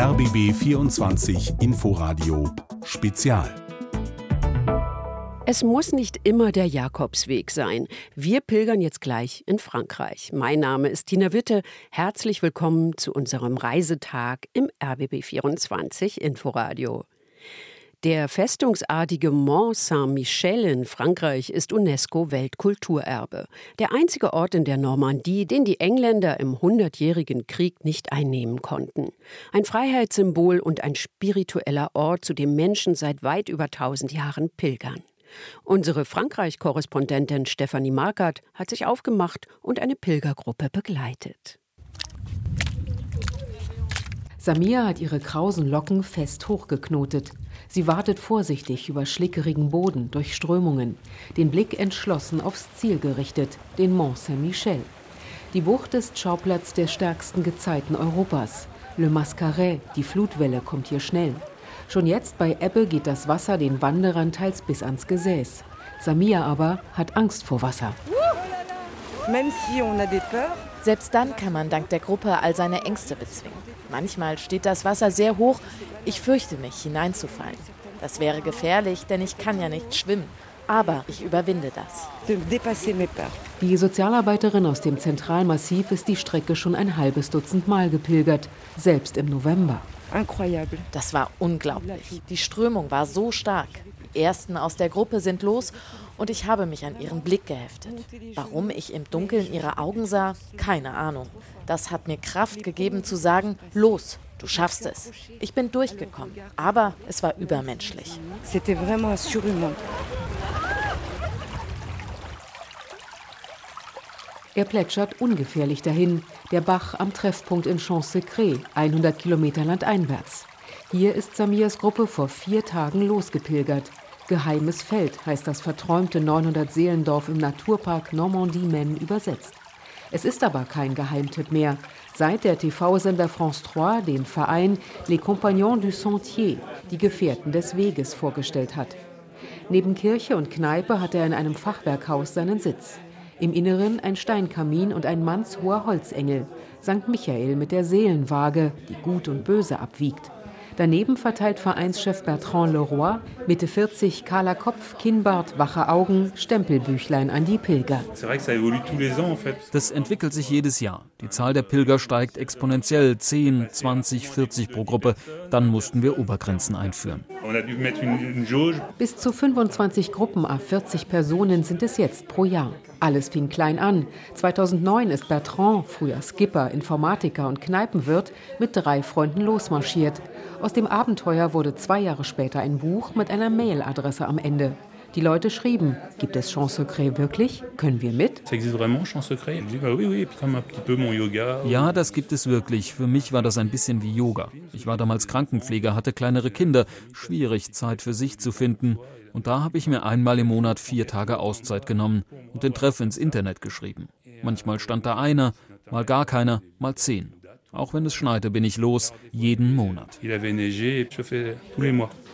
RBB 24 Inforadio Spezial. Es muss nicht immer der Jakobsweg sein. Wir pilgern jetzt gleich in Frankreich. Mein Name ist Tina Witte. Herzlich willkommen zu unserem Reisetag im RBB 24 Inforadio. Der festungsartige Mont Saint-Michel in Frankreich ist UNESCO-Weltkulturerbe. Der einzige Ort in der Normandie, den die Engländer im Hundertjährigen Krieg nicht einnehmen konnten. Ein Freiheitssymbol und ein spiritueller Ort, zu dem Menschen seit weit über tausend Jahren pilgern. Unsere Frankreich-Korrespondentin Stefanie Markert hat sich aufgemacht und eine Pilgergruppe begleitet. Samia hat ihre krausen Locken fest hochgeknotet. Sie wartet vorsichtig über schlickerigen Boden, durch Strömungen, den Blick entschlossen aufs Ziel gerichtet, den Mont Saint-Michel. Die Bucht ist Schauplatz der stärksten Gezeiten Europas. Le Mascaret, die Flutwelle, kommt hier schnell. Schon jetzt bei Ebbe geht das Wasser den Wanderern teils bis ans Gesäß. Samia aber hat Angst vor Wasser. Selbst dann kann man dank der Gruppe all seine Ängste bezwingen. Manchmal steht das Wasser sehr hoch. Ich fürchte mich, hineinzufallen. Das wäre gefährlich, denn ich kann ja nicht schwimmen. Aber ich überwinde das. Die Sozialarbeiterin aus dem Zentralmassiv ist die Strecke schon ein halbes Dutzend Mal gepilgert, selbst im November. Das war unglaublich. Die Strömung war so stark. Die ersten aus der Gruppe sind los und ich habe mich an ihren Blick geheftet. Warum ich im Dunkeln ihre Augen sah, keine Ahnung. Das hat mir Kraft gegeben zu sagen, los, du schaffst es. Ich bin durchgekommen, aber es war übermenschlich. Er plätschert ungefährlich dahin, der Bach am Treffpunkt in Champs-Secret, 100 Kilometer landeinwärts. Hier ist Samias Gruppe vor vier Tagen losgepilgert. Geheimes Feld heißt das verträumte 900-Seelendorf im Naturpark Normandie-Maine übersetzt. Es ist aber kein Geheimtipp mehr, seit der TV-Sender France 3 den Verein Les Compagnons du Sentier, die Gefährten des Weges, vorgestellt hat. Neben Kirche und Kneipe hat er in einem Fachwerkhaus seinen Sitz. Im Inneren ein Steinkamin und ein mannshoher Holzengel, St. Michael mit der Seelenwaage, die Gut und Böse abwiegt. Daneben verteilt Vereinschef Bertrand Leroy, Mitte 40, kahler Kopf, Kinnbart, wache Augen, Stempelbüchlein an die Pilger. Das entwickelt sich jedes Jahr. Die Zahl der Pilger steigt exponentiell, 10, 20, 40 pro Gruppe. Dann mussten wir Obergrenzen einführen. Bis zu 25 Gruppen a 40 Personen sind es jetzt pro Jahr. Alles fing klein an. 2009 ist Bertrand, früher Skipper, Informatiker und Kneipenwirt, mit drei Freunden losmarschiert. Aus dem Abenteuer wurde zwei Jahre später ein Buch mit einer Mailadresse am Ende. Die Leute schrieben, gibt es Champs Secret wirklich? Können wir mit? Ja, das gibt es wirklich. Für mich war das ein bisschen wie Yoga. Ich war damals Krankenpfleger, hatte kleinere Kinder. Schwierig, Zeit für sich zu finden. Und da habe ich mir einmal im Monat vier Tage Auszeit genommen und den Treff ins Internet geschrieben. Manchmal stand da einer, mal gar keiner, mal zehn. Auch wenn es schneite, bin ich los, jeden Monat.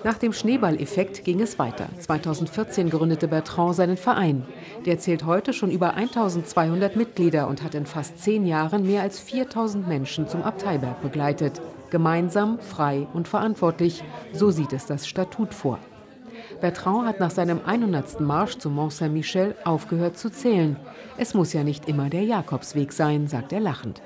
Nach dem Schneeballeffekt ging es weiter. 2014 gründete Bertrand seinen Verein. Der zählt heute schon über 1200 Mitglieder und hat in fast zehn Jahren mehr als 4000 Menschen zum Abteiberg begleitet. Gemeinsam, frei und verantwortlich, so sieht es das Statut vor. Bertrand hat nach seinem 100. Marsch zum Mont Saint-Michel aufgehört zu zählen. Es muss ja nicht immer der Jakobsweg sein, sagt er lachend.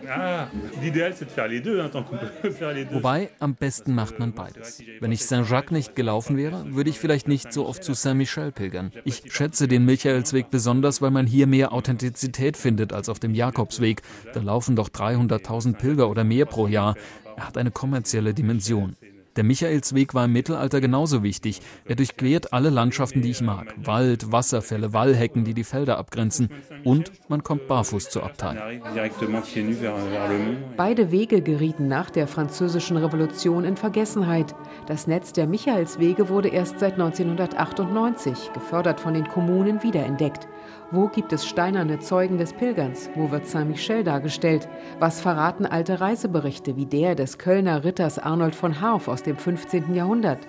Wobei, am besten macht man beides. Wenn ich Saint-Jacques nicht gelaufen wäre, würde ich vielleicht nicht so oft zu Saint-Michel pilgern. Ich schätze den Michaelsweg besonders, weil man hier mehr Authentizität findet als auf dem Jakobsweg. Da laufen doch 300.000 Pilger oder mehr pro Jahr. Er hat eine kommerzielle Dimension. Der Michaelsweg war im Mittelalter genauso wichtig. Er durchquert alle Landschaften, die ich mag. Wald, Wasserfälle, Wallhecken, die die Felder abgrenzen. Und man kommt barfuß zur Abtei. Beide Wege gerieten nach der Französischen Revolution in Vergessenheit. Das Netz der Michaelswege wurde erst seit 1998, gefördert von den Kommunen, wiederentdeckt. Wo gibt es steinerne Zeugen des Pilgerns? Wo wird Saint-Michel dargestellt? Was verraten alte Reiseberichte wie der des Kölner Ritters Arnold von Harf aus dem 15. Jahrhundert?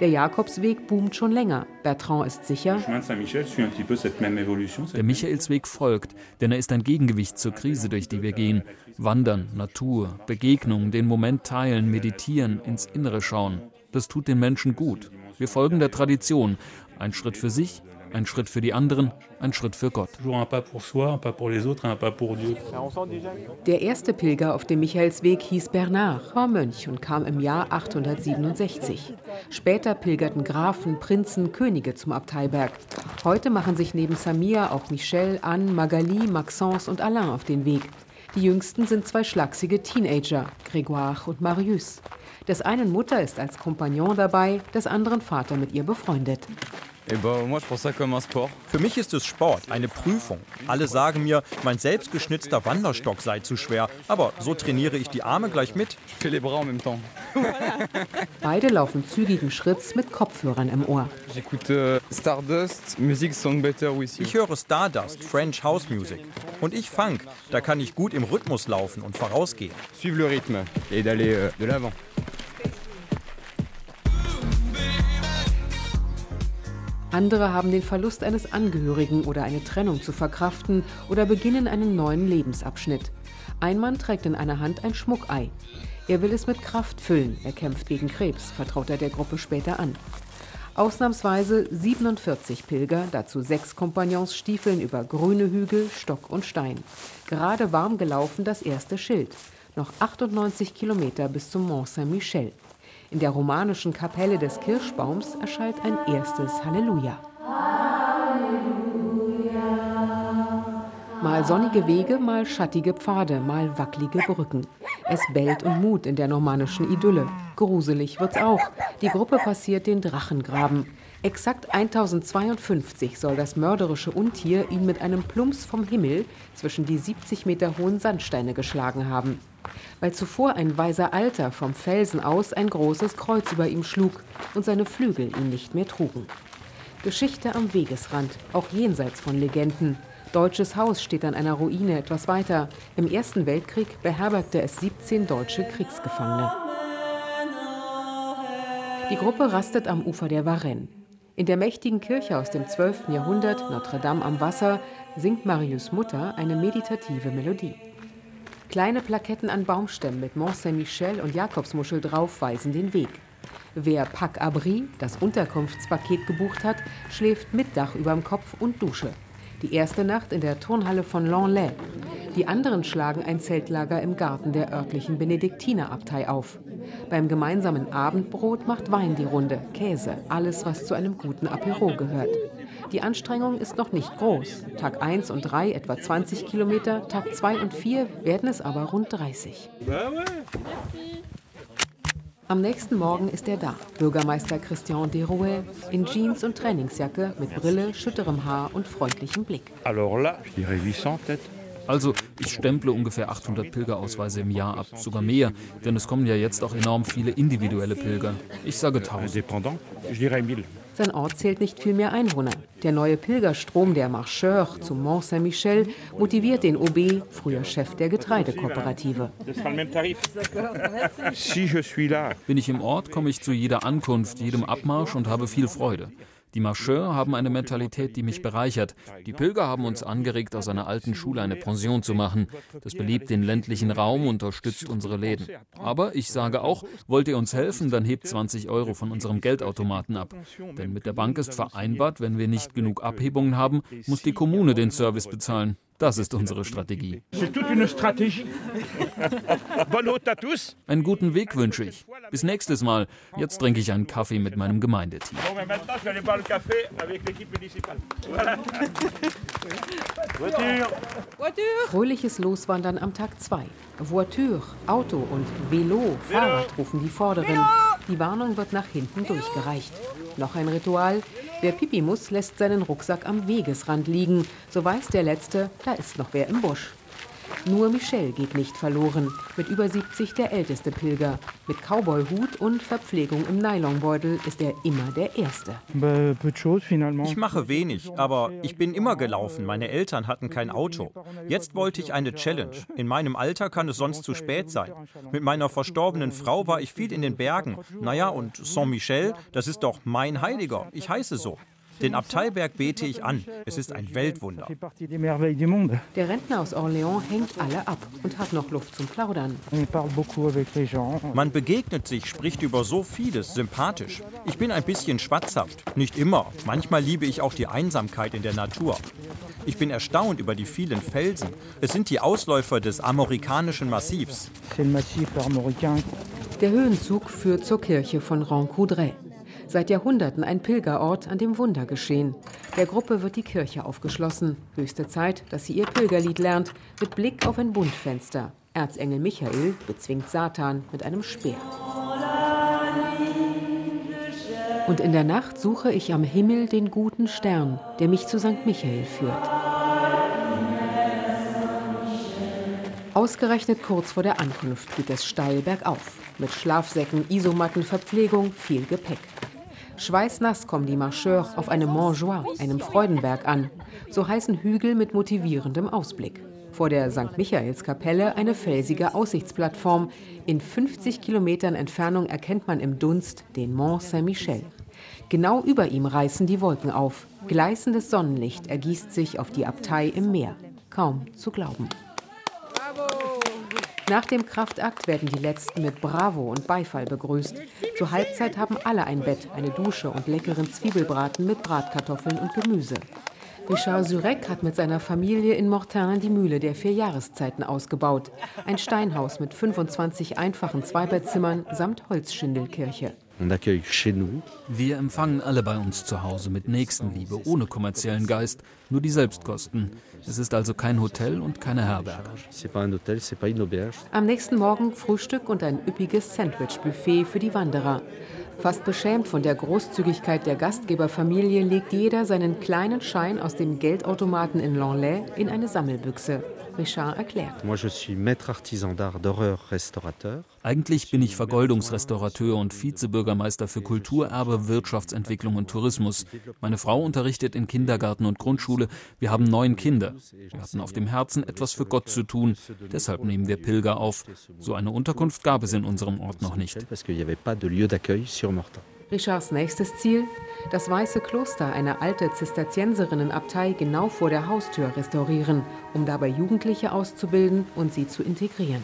Der Jakobsweg boomt schon länger. Bertrand ist sicher. Der Michaelsweg folgt, denn er ist ein Gegengewicht zur Krise, durch die wir gehen. Wandern, Natur, Begegnung, den Moment teilen, meditieren, ins Innere schauen. Das tut den Menschen gut. Wir folgen der Tradition. Ein Schritt für sich, ein Schritt für die anderen, ein Schritt für Gott. Der erste Pilger auf dem Michaelsweg hieß Bernard, war Mönch und kam im Jahr 867. Später pilgerten Grafen, Prinzen, Könige zum Abteiberg. Heute machen sich neben Samir auch Michel, Anne, Magali, Maxence und Alain auf den Weg. Die jüngsten sind zwei schlachsige Teenager, Grégoire und Marius. Des einen Mutter ist als Kompagnon dabei, des anderen Vater mit ihr befreundet. Für mich ist es Sport, eine Prüfung. Alle sagen mir, mein selbstgeschnitzter Wanderstock sei zu schwer, aber so trainiere ich die Arme gleich mit. Beide laufen zügigen Schritts mit Kopfhörern im Ohr. Euh, ich höre Stardust, French House Music. Und ich Funk, da kann ich gut im Rhythmus laufen und vorausgehen. Suivre le rythme et d'aller de l'avant. Andere haben den Verlust eines Angehörigen oder eine Trennung zu verkraften oder beginnen einen neuen Lebensabschnitt. Ein Mann trägt in einer Hand ein Schmuckei. Er will es mit Kraft füllen. Er kämpft gegen Krebs, vertraut er der Gruppe später an. Ausnahmsweise 47 Pilger, dazu sechs Kompagnons stiefeln über grüne Hügel, Stock und Stein. Gerade warm gelaufen das erste Schild. Noch 98 Kilometer bis zum Mont Saint-Michel. In der romanischen Kapelle des Kirschbaums erschallt ein erstes Halleluja. Mal sonnige Wege, mal schattige Pfade, mal wackelige Brücken. Es bellt und mut in der normannischen Idylle. Gruselig wird's auch. Die Gruppe passiert den Drachengraben. Exakt 1052 soll das mörderische Untier ihn mit einem Plumps vom Himmel zwischen die 70 Meter hohen Sandsteine geschlagen haben. Weil zuvor ein weiser Alter vom Felsen aus ein großes Kreuz über ihm schlug und seine Flügel ihn nicht mehr trugen. Geschichte am Wegesrand, auch jenseits von Legenden. Deutsches Haus steht an einer Ruine etwas weiter. Im Ersten Weltkrieg beherbergte es 17 deutsche Kriegsgefangene. Die Gruppe rastet am Ufer der Varenne. In der mächtigen Kirche aus dem 12. Jahrhundert, Notre Dame am Wasser, singt Marius Mutter eine meditative Melodie. Kleine Plaketten an Baumstämmen mit Mont Saint-Michel und Jakobsmuschel drauf weisen den Weg. Wer Pack Abri, das Unterkunftspaket gebucht hat, schläft mit Dach überm Kopf und Dusche. Die erste Nacht in der Turnhalle von Lanlais. Die anderen schlagen ein Zeltlager im Garten der örtlichen Benediktinerabtei auf. Beim gemeinsamen Abendbrot macht Wein die Runde, Käse, alles, was zu einem guten Apero gehört. Die Anstrengung ist noch nicht groß. Tag 1 und 3 etwa 20 Kilometer, Tag 2 und 4 werden es aber rund 30. Am nächsten Morgen ist er da, Bürgermeister Christian Derouet, in Jeans und Trainingsjacke, mit Brille, schütterem Haar und freundlichem Blick. Also, ich stemple ungefähr 800 Pilgerausweise im Jahr ab, sogar mehr, denn es kommen ja jetzt auch enorm viele individuelle Pilger. Ich sage 1000. Sein Ort zählt nicht viel mehr Einwohner. Der neue Pilgerstrom der Marcheurs zum Mont Saint-Michel motiviert den OB, früher Chef der Getreidekooperative. Bin ich im Ort, komme ich zu jeder Ankunft, jedem Abmarsch und habe viel Freude. Die Marcheurs haben eine Mentalität, die mich bereichert. Die Pilger haben uns angeregt, aus einer alten Schule eine Pension zu machen. Das belebt den ländlichen Raum unterstützt unsere Läden. Aber ich sage auch, wollt ihr uns helfen, dann hebt 20 Euro von unserem Geldautomaten ab. Denn mit der Bank ist vereinbart, wenn wir nicht genug Abhebungen haben, muss die Kommune den Service bezahlen. Das ist unsere Strategie. Einen guten Weg wünsche ich. Bis nächstes Mal. Jetzt trinke ich einen Kaffee mit meinem Gemeindeteam. Fröhliches Loswandern am Tag 2. Voiture, Auto und Velo, Fahrrad rufen die Vorderen. Die Warnung wird nach hinten durchgereicht. Noch ein Ritual. Wer Pipi muss, lässt seinen Rucksack am Wegesrand liegen. So weiß der Letzte, da ist noch wer im Busch. Nur Michel geht nicht verloren, mit über 70 der älteste Pilger. Mit Cowboyhut und Verpflegung im Nylonbeutel ist er immer der Erste. Ich mache wenig, aber ich bin immer gelaufen. Meine Eltern hatten kein Auto. Jetzt wollte ich eine Challenge. In meinem Alter kann es sonst zu spät sein. Mit meiner verstorbenen Frau war ich viel in den Bergen. Naja, und Saint-Michel, das ist doch mein Heiliger. Ich heiße so. Den Abteiberg bete ich an. Es ist ein Weltwunder. Der Rentner aus Orléans hängt alle ab und hat noch Luft zum Plaudern. Man begegnet sich, spricht über so vieles, sympathisch. Ich bin ein bisschen schwatzhaft. Nicht immer. Manchmal liebe ich auch die Einsamkeit in der Natur. Ich bin erstaunt über die vielen Felsen. Es sind die Ausläufer des amerikanischen Massivs. Der Höhenzug führt zur Kirche von Rancoudray. Seit Jahrhunderten ein Pilgerort, an dem Wunder geschehen. Der Gruppe wird die Kirche aufgeschlossen. Höchste Zeit, dass sie ihr Pilgerlied lernt, mit Blick auf ein Buntfenster. Erzengel Michael bezwingt Satan mit einem Speer. Und in der Nacht suche ich am Himmel den guten Stern, der mich zu St. Michael führt. Ausgerechnet kurz vor der Ankunft geht es steil bergauf. Mit Schlafsäcken, Isomatten, Verpflegung, viel Gepäck. Schweißnass kommen die Marcheurs auf einem Montjoie, einem Freudenberg an. So heißen Hügel mit motivierendem Ausblick. Vor der St. Michaelskapelle eine felsige Aussichtsplattform. In 50 Kilometern Entfernung erkennt man im Dunst den Mont Saint-Michel. Genau über ihm reißen die Wolken auf. Gleißendes Sonnenlicht ergießt sich auf die Abtei im Meer. Kaum zu glauben. Nach dem Kraftakt werden die Letzten mit Bravo und Beifall begrüßt. Zur Halbzeit haben alle ein Bett, eine Dusche und leckeren Zwiebelbraten mit Bratkartoffeln und Gemüse. Richard Surek hat mit seiner Familie in Mortain die Mühle der vier Jahreszeiten ausgebaut. Ein Steinhaus mit 25 einfachen Zweibettzimmern samt Holzschindelkirche. Wir empfangen alle bei uns zu Hause mit Nächstenliebe, ohne kommerziellen Geist, nur die Selbstkosten. Es ist also kein Hotel und keine Herberge. Am nächsten Morgen Frühstück und ein üppiges Sandwich-Buffet für die Wanderer. Fast beschämt von der Großzügigkeit der Gastgeberfamilie legt jeder seinen kleinen Schein aus dem Geldautomaten in Lanlais in eine Sammelbüchse. Richard erklärt. Eigentlich bin ich Vergoldungsrestaurateur und Vizebürgermeister für Kulturerbe, Wirtschaftsentwicklung und Tourismus. Meine Frau unterrichtet in Kindergarten und Grundschule. Wir haben neun Kinder. Wir hatten auf dem Herzen, etwas für Gott zu tun. Deshalb nehmen wir Pilger auf. So eine Unterkunft gab es in unserem Ort noch nicht. Richards nächstes Ziel? Das Weiße Kloster, eine alte Zisterzienserinnenabtei genau vor der Haustür restaurieren, um dabei Jugendliche auszubilden und sie zu integrieren.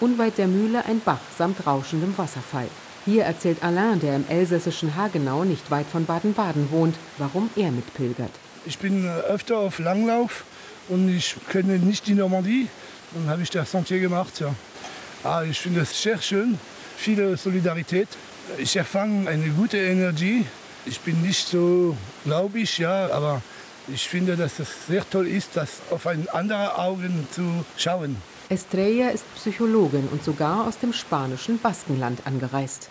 Unweit der Mühle ein Bach samt rauschendem Wasserfall. Hier erzählt Alain, der im elsässischen Hagenau nicht weit von Baden-Baden wohnt, warum er mitpilgert. Ich bin öfter auf Langlauf und ich kenne nicht die Normandie. Dann habe ich das Sentier gemacht. Ja. Ah, ich finde es sehr schön, viele Solidarität. Ich erfange eine gute Energie. Ich bin nicht so glaubig, ja, aber ich finde, dass es sehr toll ist, das auf ein andere Augen zu schauen. Estrella ist Psychologin und sogar aus dem spanischen Baskenland angereist.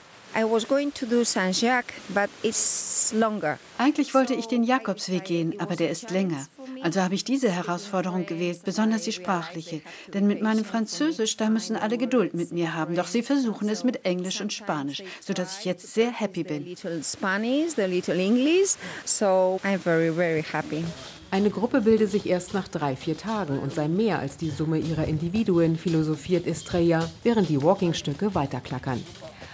Eigentlich wollte ich den Jakobsweg gehen, aber der ist länger. Also habe ich diese Herausforderung gewählt, besonders die sprachliche. Denn mit meinem Französisch, da müssen alle Geduld mit mir haben. Doch sie versuchen es mit Englisch und Spanisch, sodass ich jetzt sehr happy bin. Eine Gruppe bilde sich erst nach drei, vier Tagen und sei mehr als die Summe ihrer Individuen, philosophiert Estrella, während die Walkingstücke weiterklackern.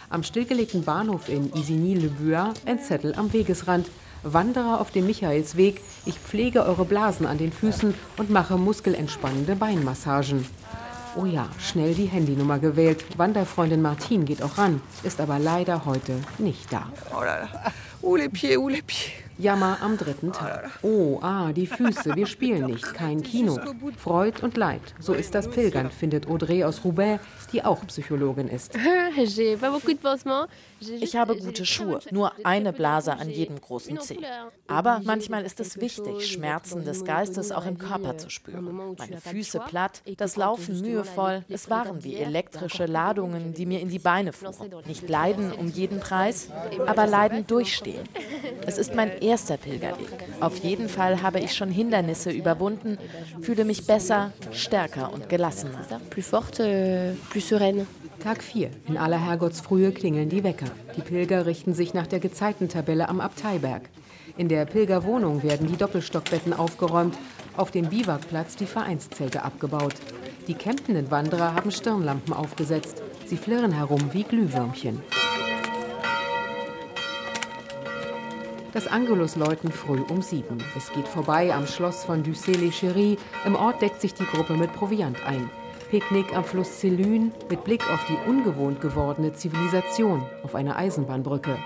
Am stillgelegten Bahnhof in Isigny-le-Buat ein Zettel am Wegesrand. Wanderer auf dem Michaelsweg, ich pflege eure Blasen an den Füßen und mache muskelentspannende Beinmassagen. Oh ja, schnell die Handynummer gewählt. Wanderfreundin Martin geht auch ran, ist aber leider heute nicht da. Oh les pieds, les pieds. Jammer am dritten Tag. Oh, ah, die Füße, wir spielen nicht, kein Kino. Freud und Leid, so ist das Pilgern, findet Audrey aus Roubaix, die auch Psychologin ist. Ich habe gute Schuhe, nur eine Blase an jedem großen Zeh. Aber manchmal ist es wichtig, Schmerzen des Geistes auch im Körper zu spüren. Meine Füße platt, das Laufen mühevoll, es waren wie elektrische Ladungen, die mir in die Beine fuhren. Nicht leiden um jeden Preis, aber leiden durchstehen. Es ist mein erster Pilgerweg. Auf jeden Fall habe ich schon Hindernisse überwunden, fühle mich besser, stärker und gelassener. Plus forte, plus sereine. Tag 4. In aller Herrgottsfrühe klingeln die Wecker. Die Pilger richten sich nach der Gezeitentabelle am Abteiberg. In der Pilgerwohnung werden die Doppelstockbetten aufgeräumt, auf dem Biwakplatz die Vereinszelte abgebaut. Die campenden Wanderer haben Stirnlampen aufgesetzt. Sie flirren herum wie Glühwürmchen. Das Angelus läuten früh um sieben. Es geht vorbei am Schloss von Ducé-les-Cheries. Im Ort deckt sich die Gruppe mit Proviant ein. Picknick am Fluss Celune mit Blick auf die ungewohnt gewordene Zivilisation auf einer Eisenbahnbrücke.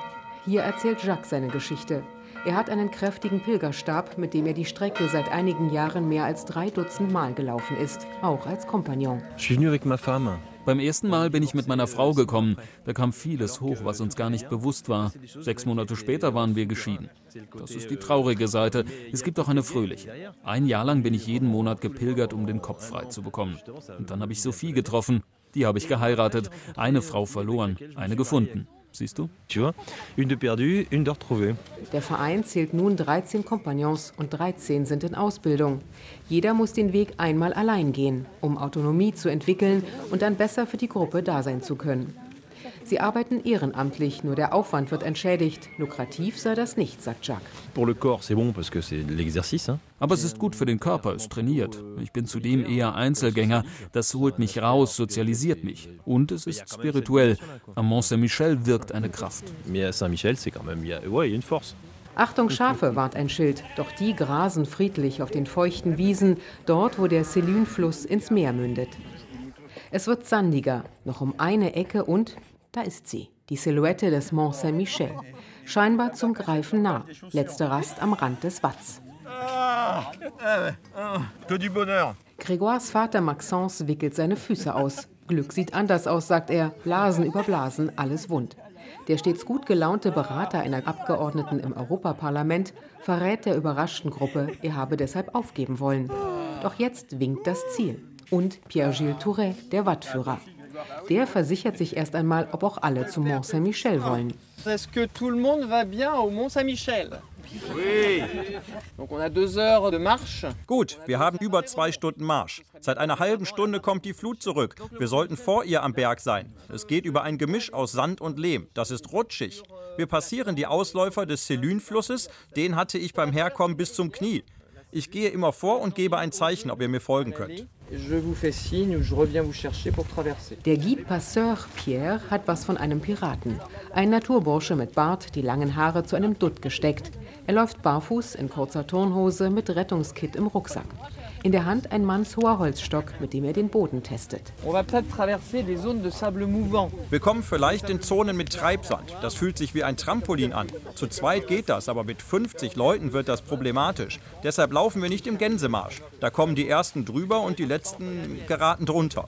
Hier erzählt Jacques seine Geschichte. Er hat einen kräftigen Pilgerstab, mit dem er die Strecke seit einigen Jahren mehr als drei Dutzend Mal gelaufen ist, auch als Kompagnon. Beim ersten Mal bin ich mit meiner Frau gekommen. Da kam vieles hoch, was uns gar nicht bewusst war. Sechs Monate später waren wir geschieden. Das ist die traurige Seite. Es gibt auch eine fröhliche. Ein Jahr lang bin ich jeden Monat gepilgert, um den Kopf frei zu bekommen. Und dann habe ich Sophie getroffen. Die habe ich geheiratet. Eine Frau verloren, eine gefunden. Siehst du? Der Verein zählt nun 13 Kompagnons und 13 sind in Ausbildung. Jeder muss den Weg einmal allein gehen, um Autonomie zu entwickeln und dann besser für die Gruppe da sein zu können. Sie arbeiten ehrenamtlich, nur der Aufwand wird entschädigt. Lukrativ sei das nicht, sagt Jacques. Aber es ist gut für den Körper, es trainiert. Ich bin zudem eher Einzelgänger. Das holt mich raus, sozialisiert mich. Und es ist spirituell. Am Mont Saint-Michel wirkt eine Kraft. Achtung Schafe, warnt ein Schild, doch die grasen friedlich auf den feuchten Wiesen, dort wo der Selune-Fluss ins Meer mündet. Es wird sandiger, noch um eine Ecke und da ist sie, die Silhouette des Mont Saint-Michel. Scheinbar zum Greifen nah. Letzte Rast am Rand des Watts. Grégoires Vater Maxence wickelt seine Füße aus. Glück sieht anders aus, sagt er. Blasen über Blasen, alles wund. Der stets gut gelaunte Berater einer Abgeordneten im Europaparlament verrät der überraschten Gruppe, er habe deshalb aufgeben wollen. Doch jetzt winkt das Ziel. Und Pierre-Gilles Touret, der Wattführer. Der versichert sich erst einmal, ob auch alle zum Mont Saint-Michel wollen. Est-ce que tout le monde va bien au Mont Saint-Michel? Oui. Donc on a deux heures de marche. Gut, wir haben über zwei Stunden Marsch. Seit einer halben Stunde kommt die Flut zurück. Wir sollten vor ihr am Berg sein. Es geht über ein Gemisch aus Sand und Lehm. Das ist rutschig. Wir passieren die Ausläufer des Selune-Flusses. Den hatte ich beim Herkommen bis zum Knie. Ich gehe immer vor und gebe ein Zeichen, ob ihr mir folgen könnt. Der Guide Passeur Pierre hat was von einem Piraten. Ein Naturbursche mit Bart, die langen Haare zu einem Dutt gesteckt. Er läuft barfuß in kurzer Turnhose mit Rettungskit im Rucksack. In der Hand ein mannshoher Holzstock, mit dem er den Boden testet. Wir kommen vielleicht in Zonen mit Treibsand. Das fühlt sich wie ein Trampolin an. Zu zweit geht das, aber mit 50 Leuten wird das problematisch. Deshalb laufen wir nicht im Gänsemarsch. Da kommen die ersten drüber und die letzten geraten drunter.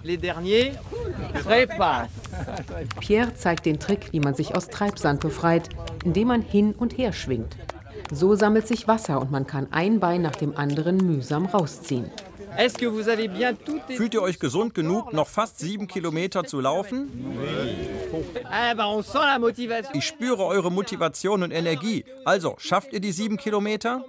Pierre zeigt den Trick, wie man sich aus Treibsand befreit, indem man hin und her schwingt. So sammelt sich Wasser und man kann ein Bein nach dem anderen mühsam rausziehen. Fühlt ihr euch gesund genug, noch fast sieben Kilometer zu laufen? Ich spüre eure Motivation und Energie. Also, schafft ihr die sieben Kilometer?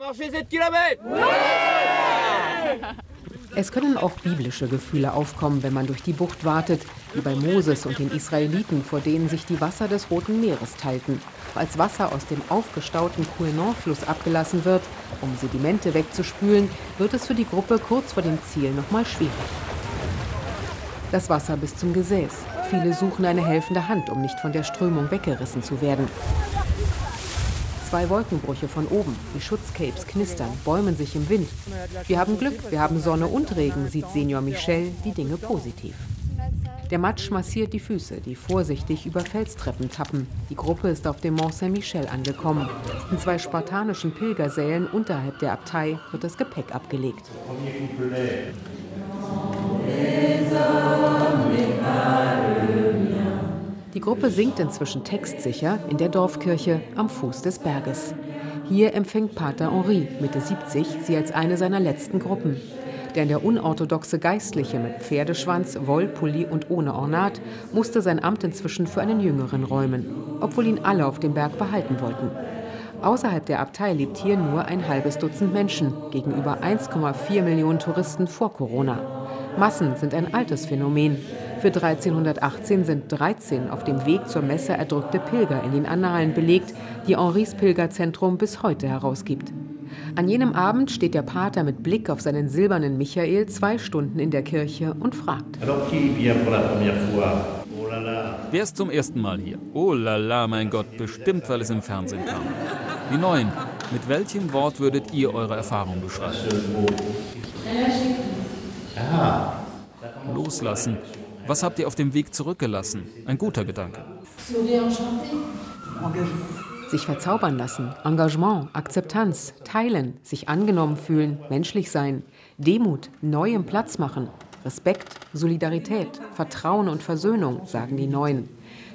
Es können auch biblische Gefühle aufkommen, wenn man durch die Bucht wartet, wie bei Moses und den Israeliten, vor denen sich die Wasser des Roten Meeres teilten. Als Wasser aus dem aufgestauten Couesnon-Fluss abgelassen wird, um Sedimente wegzuspülen, wird es für die Gruppe kurz vor dem Ziel nochmal schwierig. Das Wasser bis zum Gesäß. Viele suchen eine helfende Hand, um nicht von der Strömung weggerissen zu werden. Zwei Wolkenbrüche von oben. Die Schutzcapes knistern, bäumen sich im Wind. Wir haben Glück, wir haben Sonne und Regen, sieht Senior Michel die Dinge positiv. Der Matsch massiert die Füße, die vorsichtig über Felstreppen tappen. Die Gruppe ist auf dem Mont Saint-Michel angekommen. In zwei spartanischen Pilgersälen unterhalb der Abtei wird das Gepäck abgelegt. Die Gruppe singt inzwischen textsicher in der Dorfkirche am Fuß des Berges. Hier empfängt Pater Henri, Mitte 70, sie als eine seiner letzten Gruppen. Denn der unorthodoxe Geistliche mit Pferdeschwanz, Wollpulli und ohne Ornat musste sein Amt inzwischen für einen Jüngeren räumen, obwohl ihn alle auf dem Berg behalten wollten. Außerhalb der Abtei lebt hier nur ein halbes Dutzend Menschen gegenüber 1,4 Millionen Touristen vor Corona. Massen sind ein altes Phänomen. Für 1318 sind 13 auf dem Weg zur Messe erdrückte Pilger in den Annalen belegt, die Henris Pilgerzentrum bis heute herausgibt. An jenem Abend steht der Pater mit Blick auf seinen silbernen Michael zwei Stunden in der Kirche und fragt. Wer ist zum ersten Mal hier? Oh la la, mein Gott, bestimmt, weil es im Fernsehen kam. Die Neuen, mit welchem Wort würdet ihr eure Erfahrung beschreiben? Loslassen. Was habt ihr auf dem Weg zurückgelassen? Ein guter Gedanke. Sich verzaubern lassen, Engagement, Akzeptanz, teilen, sich angenommen fühlen, menschlich sein, Demut, neuem Platz machen, Respekt, Solidarität, Vertrauen und Versöhnung, sagen die Neuen.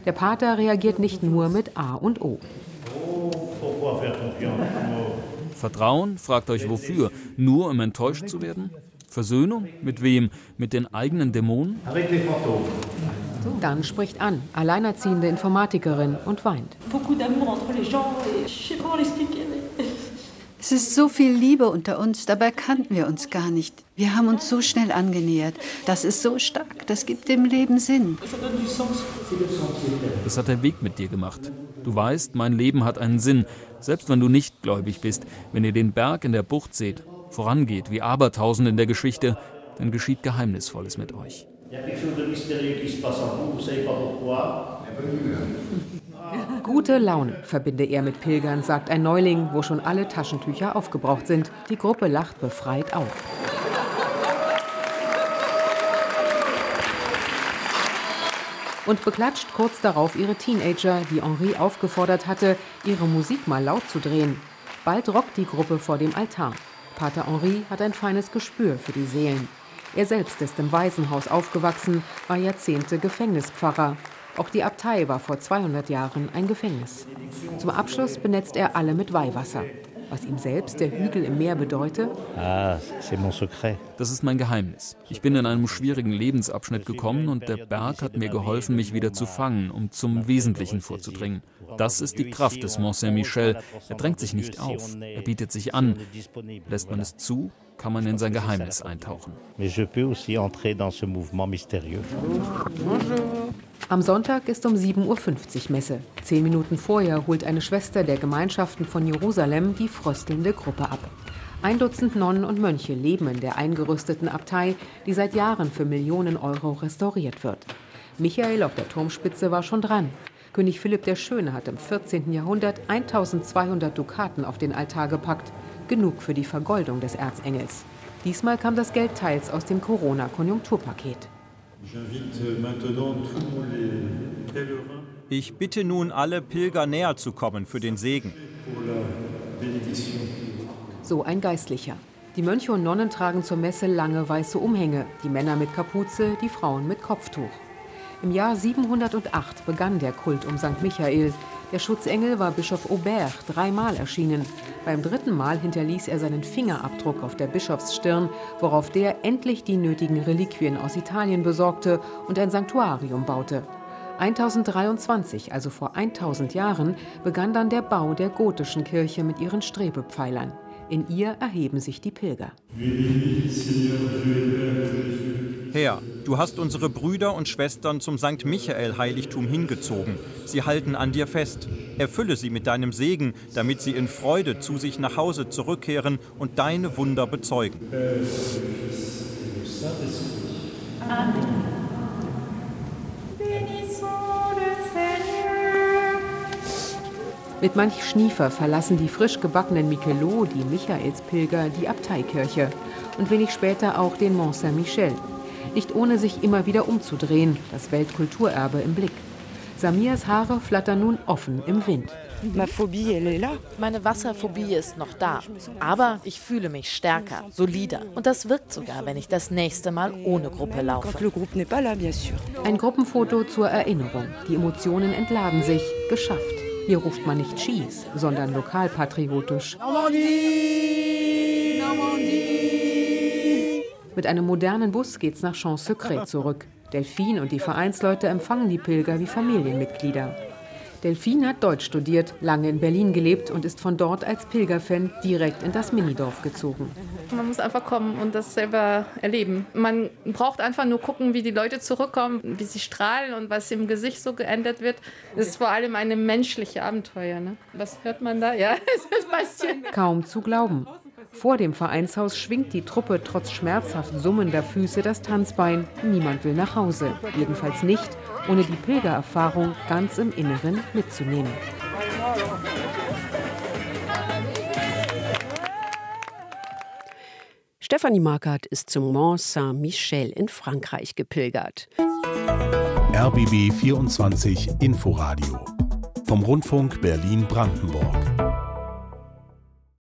Der Pater reagiert nicht nur mit A und O. Vertrauen? Fragt euch wofür? Nur um enttäuscht zu werden? Versöhnung? Mit wem? Mit den eigenen Dämonen? Dann spricht an, alleinerziehende Informatikerin und weint. Es ist so viel Liebe unter uns, dabei kannten wir uns gar nicht. Wir haben uns so schnell angenähert. Das ist so stark, das gibt dem Leben Sinn. Das hat der Weg mit dir gemacht. Du weißt, mein Leben hat einen Sinn, selbst wenn du nicht gläubig bist. Wenn ihr den Berg in der Bucht seht, vorangeht wie Abertausend in der Geschichte, dann geschieht Geheimnisvolles mit euch. Gute Laune verbinde er mit Pilgern, sagt ein Neuling, wo schon alle Taschentücher aufgebraucht sind. Die Gruppe lacht befreit auf. Und beklatscht kurz darauf ihre Teenager, die Henri aufgefordert hatte, ihre Musik mal laut zu drehen. Bald rockt die Gruppe vor dem Altar. Pater Henri hat ein feines Gespür für die Seelen. Er selbst ist im Waisenhaus aufgewachsen, war Jahrzehnte Gefängnispfarrer. Auch die Abtei war vor 200 Jahren ein Gefängnis. Zum Abschluss benetzt er alle mit Weihwasser. Was ihm selbst der Hügel im Meer bedeutet? Ah, das ist mein Geheimnis. Ich bin in einem schwierigen Lebensabschnitt gekommen und der Berg hat mir geholfen, mich wieder zu fangen, um zum Wesentlichen vorzudringen. Das ist die Kraft des Mont Saint-Michel. Er drängt sich nicht auf, er bietet sich an. Lässt man es zu, kann man in sein Geheimnis eintauchen. Am Sonntag ist um 7.50 Uhr Messe. Zehn Minuten vorher holt eine Schwester der Gemeinschaften von Jerusalem die fröstelnde Gruppe ab. Ein Dutzend Nonnen und Mönche leben in der eingerüsteten Abtei, die seit Jahren für Millionen Euro restauriert wird. Michael auf der Turmspitze war schon dran. König Philipp der Schöne hat im 14. Jahrhundert 1200 Dukaten auf den Altar gepackt. Genug für die Vergoldung des Erzengels. Diesmal kam das Geld teils aus dem Corona-Konjunkturpaket. Ich bitte nun alle Pilger näher zu kommen für den Segen. So ein Geistlicher. Die Mönche und Nonnen tragen zur Messe lange weiße Umhänge, die Männer mit Kapuze, die Frauen mit Kopftuch. Im Jahr 708 begann der Kult um St. Michael. Der Schutzengel war Bischof Aubert dreimal erschienen. Beim dritten Mal hinterließ er seinen Fingerabdruck auf der Bischofsstirn, worauf der endlich die nötigen Reliquien aus Italien besorgte und ein Sanktuarium baute. 1023, also vor 1000 Jahren, begann dann der Bau der gotischen Kirche mit ihren Strebepfeilern. In ihr erheben sich die Pilger. Herr, du hast unsere Brüder und Schwestern zum St. Michael-Heiligtum hingezogen. Sie halten an dir fest. Erfülle sie mit deinem Segen, damit sie in Freude zu sich nach Hause zurückkehren und deine Wunder bezeugen. Amen. Mit manch Schniefer verlassen die frisch gebackenen Michelot, die Michaelspilger, die Abteikirche und wenig später auch den Mont Saint-Michel. Nicht ohne sich immer wieder umzudrehen, das Weltkulturerbe im Blick. Samias Haare flattern nun offen im Wind. Meine Wasserphobie ist noch da. Aber ich fühle mich stärker, solider. Und das wirkt sogar, wenn ich das nächste Mal ohne Gruppe laufe. Ein Gruppenfoto zur Erinnerung. Die Emotionen entladen sich. Geschafft. Hier ruft man nicht Schieß, sondern lokalpatriotisch. Normandie! Mit einem modernen Bus geht's nach Champs-Secret zurück. Delphine und die Vereinsleute empfangen die Pilger wie Familienmitglieder. Delphine hat Deutsch studiert, lange in Berlin gelebt und ist von dort als Pilgerfan direkt in das Minidorf gezogen. Man muss einfach kommen und das selber erleben. Man braucht einfach nur gucken, wie die Leute zurückkommen, wie sie strahlen und was im Gesicht so geändert wird. Das ist vor allem eine menschliche Abenteuer. Ne? Was hört man da? Ja, es ist ein Kaum zu glauben. Vor dem Vereinshaus schwingt die Truppe trotz schmerzhaft summender Füße das Tanzbein. Niemand will nach Hause. Jedenfalls nicht, ohne die Pilgererfahrung ganz im Inneren mitzunehmen. Stefanie Markert ist zum Mont Saint-Michel in Frankreich gepilgert. RBB 24 Inforadio vom Rundfunk Berlin-Brandenburg.